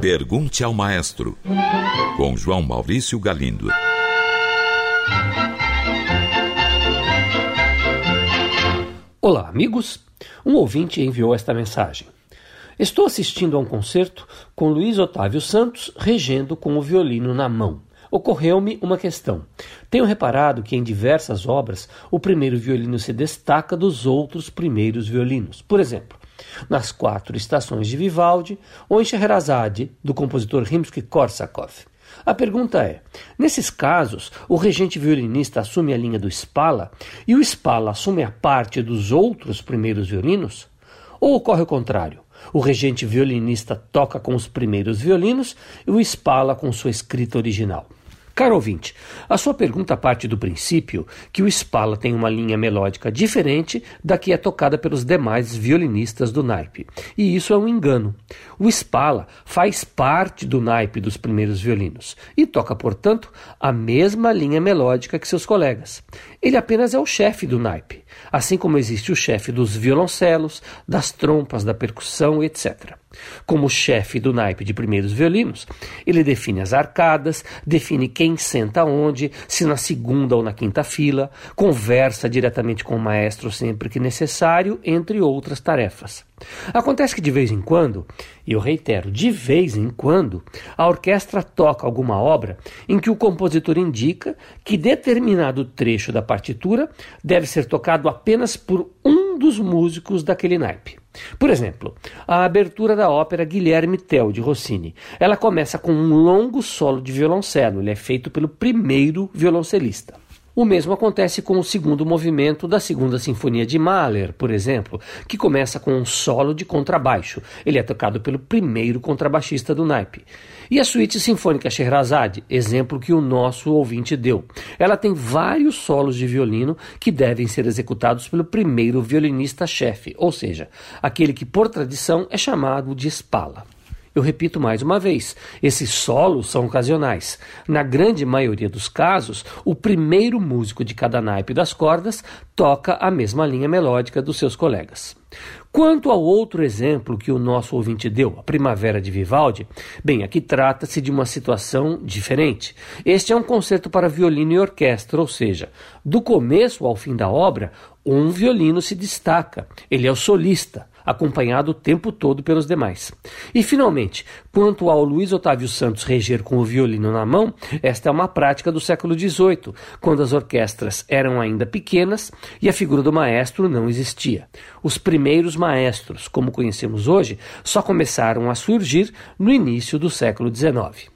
Pergunte ao Maestro, com João Maurício Galindo. Olá, amigos. Um ouvinte enviou esta mensagem. Estou assistindo a um concerto com Luiz Otávio Santos regendo com o violino na mão. Ocorreu-me uma questão. Tenho reparado que em diversas obras o primeiro violino se destaca dos outros primeiros violinos. Por exemplo, nas quatro estações de Vivaldi ou em Scheherazade, do compositor Rimsky-Korsakov. A pergunta é: nesses casos, o regente violinista assume a linha do Spala e o Spala assume a parte dos outros primeiros violinos? Ou ocorre o contrário? O regente violinista toca com os primeiros violinos e o Spala com sua escrita original. Caro ouvinte, a sua pergunta parte do princípio que o Spala tem uma linha melódica diferente da que é tocada pelos demais violinistas do naipe. E isso é um engano. O Spala faz parte do naipe dos primeiros violinos e toca, portanto, a mesma linha melódica que seus colegas. Ele apenas é o chefe do naipe, assim como existe o chefe dos violoncelos, das trompas, da percussão, etc. Como chefe do naipe de primeiros violinos, ele define as arcadas, define quem senta onde, se na segunda ou na quinta fila, conversa diretamente com o maestro sempre que necessário, entre outras tarefas. Acontece que de vez em quando, e eu reitero, de vez em quando, a orquestra toca alguma obra em que o compositor indica que determinado trecho da partitura deve ser tocado apenas por um dos músicos daquele naipe. Por exemplo, a abertura da ópera Guilherme Tell de Rossini. Ela começa com um longo solo de violoncelo, ele é feito pelo primeiro violoncelista. O mesmo acontece com o segundo movimento da Segunda Sinfonia de Mahler, por exemplo, que começa com um solo de contrabaixo. Ele é tocado pelo primeiro contrabaixista do naipe. E a Suíte Sinfônica Scheherazade, exemplo que o nosso ouvinte deu. Ela tem vários solos de violino que devem ser executados pelo primeiro violinista-chefe, ou seja, aquele que por tradição é chamado de Spala. Eu repito mais uma vez: esses solos são ocasionais. Na grande maioria dos casos, o primeiro músico de cada naipe das cordas toca a mesma linha melódica dos seus colegas. Quanto ao outro exemplo que o nosso ouvinte deu, a Primavera de Vivaldi, bem, aqui trata-se de uma situação diferente. Este é um concerto para violino e orquestra, ou seja, do começo ao fim da obra, um violino se destaca, ele é o solista acompanhado o tempo todo pelos demais. E, finalmente, quanto ao Luiz Otávio Santos reger com o violino na mão, esta é uma prática do século XVIII, quando as orquestras eram ainda pequenas e a figura do maestro não existia. Os primeiros maestros, como conhecemos hoje, só começaram a surgir no início do século XIX.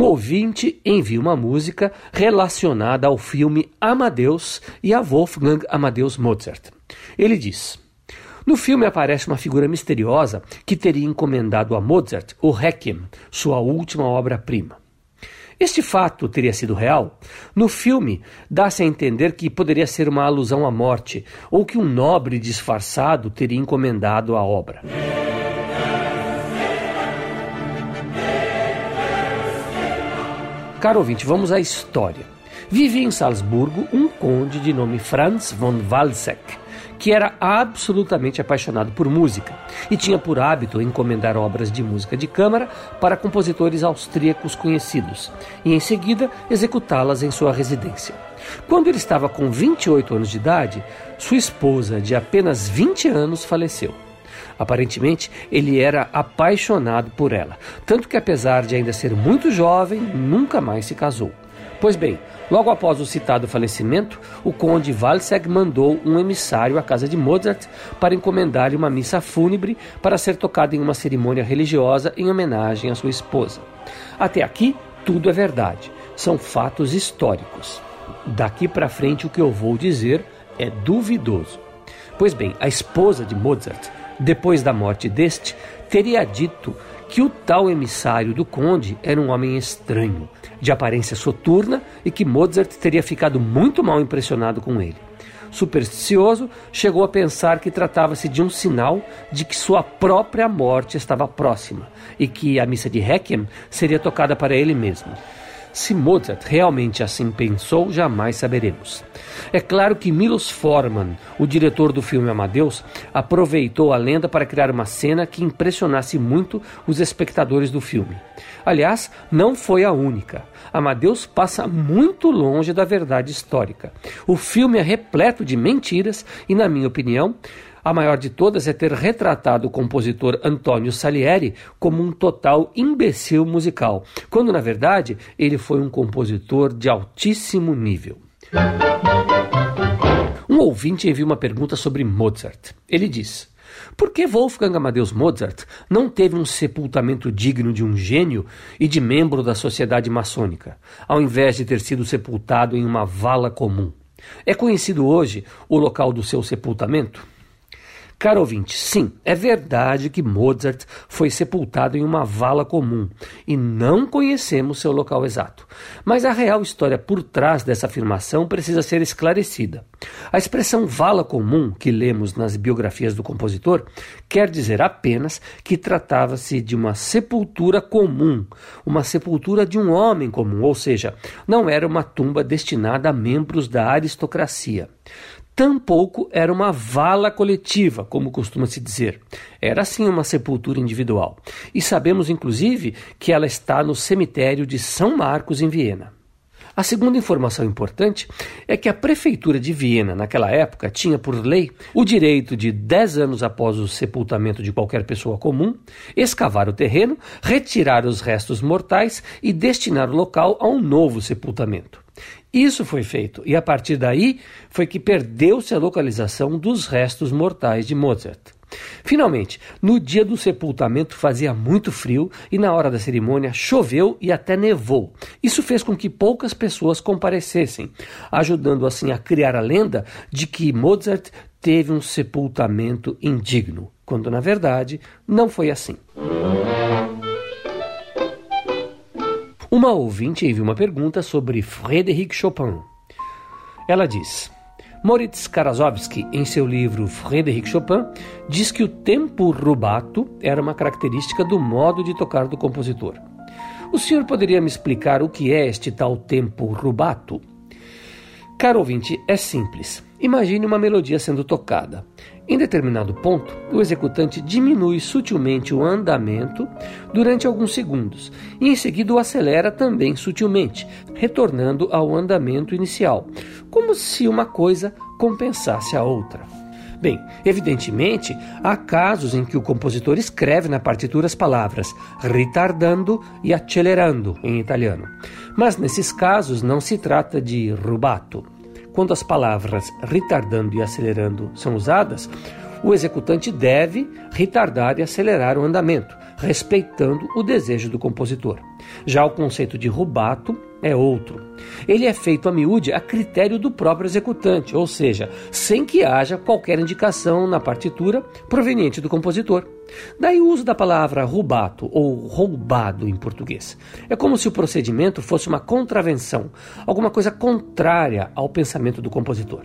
Um ouvinte envia uma música relacionada ao filme Amadeus e a Wolfgang Amadeus Mozart. Ele diz: No filme aparece uma figura misteriosa que teria encomendado a Mozart o Requiem, sua última obra-prima. Este fato teria sido real? No filme, dá-se a entender que poderia ser uma alusão à morte, ou que um nobre disfarçado teria encomendado a obra. Caro ouvinte, vamos à história. Vivia em Salzburgo um conde de nome Franz von Walseck, que era absolutamente apaixonado por música e tinha por hábito encomendar obras de música de câmara para compositores austríacos conhecidos e em seguida executá-las em sua residência. Quando ele estava com 28 anos de idade, sua esposa, de apenas 20 anos, faleceu. Aparentemente, ele era apaixonado por ela, tanto que, apesar de ainda ser muito jovem, nunca mais se casou. Pois bem, logo após o citado falecimento, o conde Walsegg mandou um emissário à casa de Mozart para encomendar-lhe uma missa fúnebre para ser tocada em uma cerimônia religiosa em homenagem à sua esposa. Até aqui, tudo é verdade, são fatos históricos. Daqui para frente, o que eu vou dizer é duvidoso. Pois bem, a esposa de Mozart depois da morte deste, teria dito que o tal emissário do conde era um homem estranho, de aparência soturna e que Mozart teria ficado muito mal impressionado com ele. Supersticioso, chegou a pensar que tratava-se de um sinal de que sua própria morte estava próxima e que a missa de Requiem seria tocada para ele mesmo. Se Mozart realmente assim pensou, jamais saberemos. É claro que Milos Forman, o diretor do filme Amadeus, aproveitou a lenda para criar uma cena que impressionasse muito os espectadores do filme. Aliás, não foi a única. Amadeus passa muito longe da verdade histórica. O filme é repleto de mentiras e, na minha opinião, a maior de todas é ter retratado o compositor Antonio Salieri como um total imbecil musical, quando na verdade ele foi um compositor de altíssimo nível. Um ouvinte enviou uma pergunta sobre Mozart. Ele diz: Por que Wolfgang Amadeus Mozart não teve um sepultamento digno de um gênio e de membro da sociedade maçônica, ao invés de ter sido sepultado em uma vala comum? É conhecido hoje o local do seu sepultamento? Caro ouvinte, sim, é verdade que Mozart foi sepultado em uma vala comum e não conhecemos seu local exato. Mas a real história por trás dessa afirmação precisa ser esclarecida. A expressão vala comum, que lemos nas biografias do compositor, quer dizer apenas que tratava-se de uma sepultura comum, uma sepultura de um homem comum, ou seja, não era uma tumba destinada a membros da aristocracia tampouco era uma vala coletiva, como costuma se dizer. Era sim uma sepultura individual. E sabemos, inclusive, que ela está no cemitério de São Marcos, em Viena. A segunda informação importante é que a prefeitura de Viena, naquela época, tinha por lei o direito de, dez anos após o sepultamento de qualquer pessoa comum, escavar o terreno, retirar os restos mortais e destinar o local a um novo sepultamento. Isso foi feito, e a partir daí foi que perdeu-se a localização dos restos mortais de Mozart. Finalmente, no dia do sepultamento fazia muito frio e na hora da cerimônia choveu e até nevou. Isso fez com que poucas pessoas comparecessem, ajudando assim a criar a lenda de que Mozart teve um sepultamento indigno, quando na verdade não foi assim. Uma ouvinte enviou uma pergunta sobre Frédéric Chopin. Ela diz: Moritz Karasowski, em seu livro Frédéric Chopin, diz que o tempo rubato era uma característica do modo de tocar do compositor. O senhor poderia me explicar o que é este tal tempo rubato? Caro ouvinte, é simples. Imagine uma melodia sendo tocada. Em determinado ponto, o executante diminui sutilmente o andamento durante alguns segundos e em seguida o acelera também sutilmente, retornando ao andamento inicial, como se uma coisa compensasse a outra. Bem, evidentemente, há casos em que o compositor escreve na partitura as palavras retardando e acelerando em italiano. Mas nesses casos não se trata de rubato. Quando as palavras retardando e acelerando são usadas, o executante deve retardar e acelerar o andamento, respeitando o desejo do compositor. Já o conceito de rubato é outro. Ele é feito a miúde a critério do próprio executante, ou seja, sem que haja qualquer indicação na partitura proveniente do compositor. Daí o uso da palavra rubato ou roubado em português. É como se o procedimento fosse uma contravenção, alguma coisa contrária ao pensamento do compositor.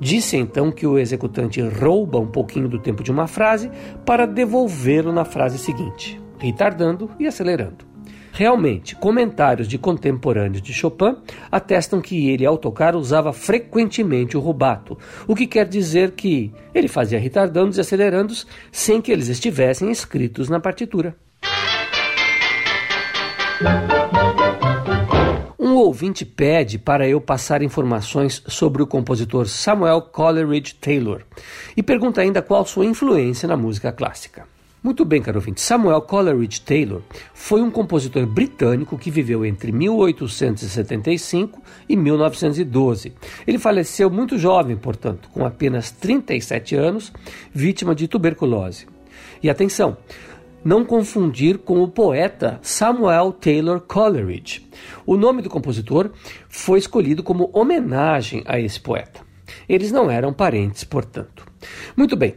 Disse então que o executante rouba um pouquinho do tempo de uma frase para devolvê-lo na frase seguinte, retardando e acelerando. Realmente, comentários de contemporâneos de Chopin atestam que ele, ao tocar, usava frequentemente o rubato, o que quer dizer que ele fazia retardandos e acelerandos sem que eles estivessem escritos na partitura. Um ouvinte pede para eu passar informações sobre o compositor Samuel Coleridge Taylor e pergunta ainda qual sua influência na música clássica. Muito bem, caro ouvinte. Samuel Coleridge Taylor foi um compositor britânico que viveu entre 1875 e 1912. Ele faleceu muito jovem, portanto, com apenas 37 anos, vítima de tuberculose. E atenção, não confundir com o poeta Samuel Taylor Coleridge. O nome do compositor foi escolhido como homenagem a esse poeta. Eles não eram parentes, portanto. Muito bem.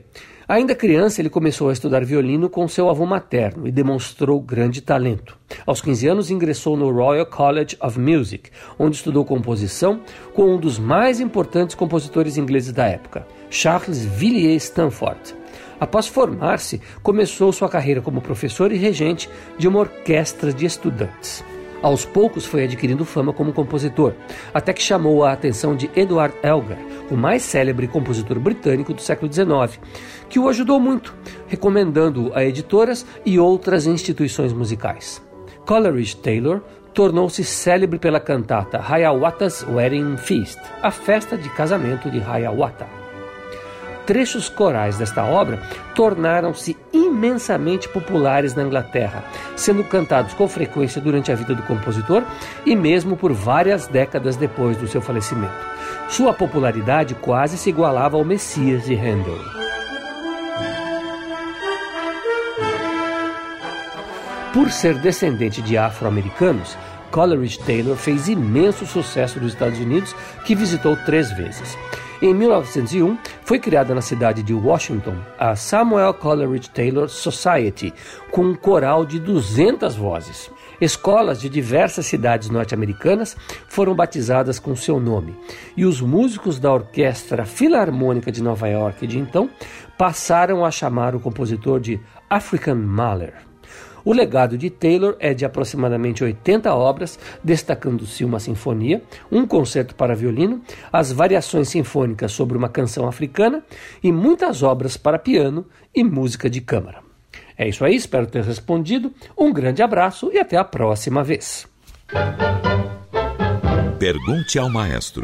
Ainda criança, ele começou a estudar violino com seu avô materno e demonstrou grande talento. Aos 15 anos, ingressou no Royal College of Music, onde estudou composição com um dos mais importantes compositores ingleses da época, Charles Villiers Stanford. Após formar-se, começou sua carreira como professor e regente de uma orquestra de estudantes. Aos poucos foi adquirindo fama como compositor, até que chamou a atenção de Edward Elgar, o mais célebre compositor britânico do século XIX, que o ajudou muito, recomendando-o a editoras e outras instituições musicais. Coleridge Taylor tornou-se célebre pela cantata Hiawatha's Wedding Feast, a festa de casamento de Hiawatha. Trechos corais desta obra tornaram-se imensamente populares na Inglaterra, sendo cantados com frequência durante a vida do compositor e mesmo por várias décadas depois do seu falecimento. Sua popularidade quase se igualava ao Messias de Handel. Por ser descendente de afro-americanos, Coleridge Taylor fez imenso sucesso nos Estados Unidos, que visitou três vezes. Em 1901, foi criada na cidade de Washington a Samuel Coleridge Taylor Society, com um coral de 200 vozes. Escolas de diversas cidades norte-americanas foram batizadas com seu nome, e os músicos da Orquestra Filarmônica de Nova York de então passaram a chamar o compositor de African Mahler. O legado de Taylor é de aproximadamente 80 obras, destacando-se uma sinfonia, um concerto para violino, as variações sinfônicas sobre uma canção africana e muitas obras para piano e música de câmara. É isso aí, espero ter respondido. Um grande abraço e até a próxima vez. Pergunte ao maestro.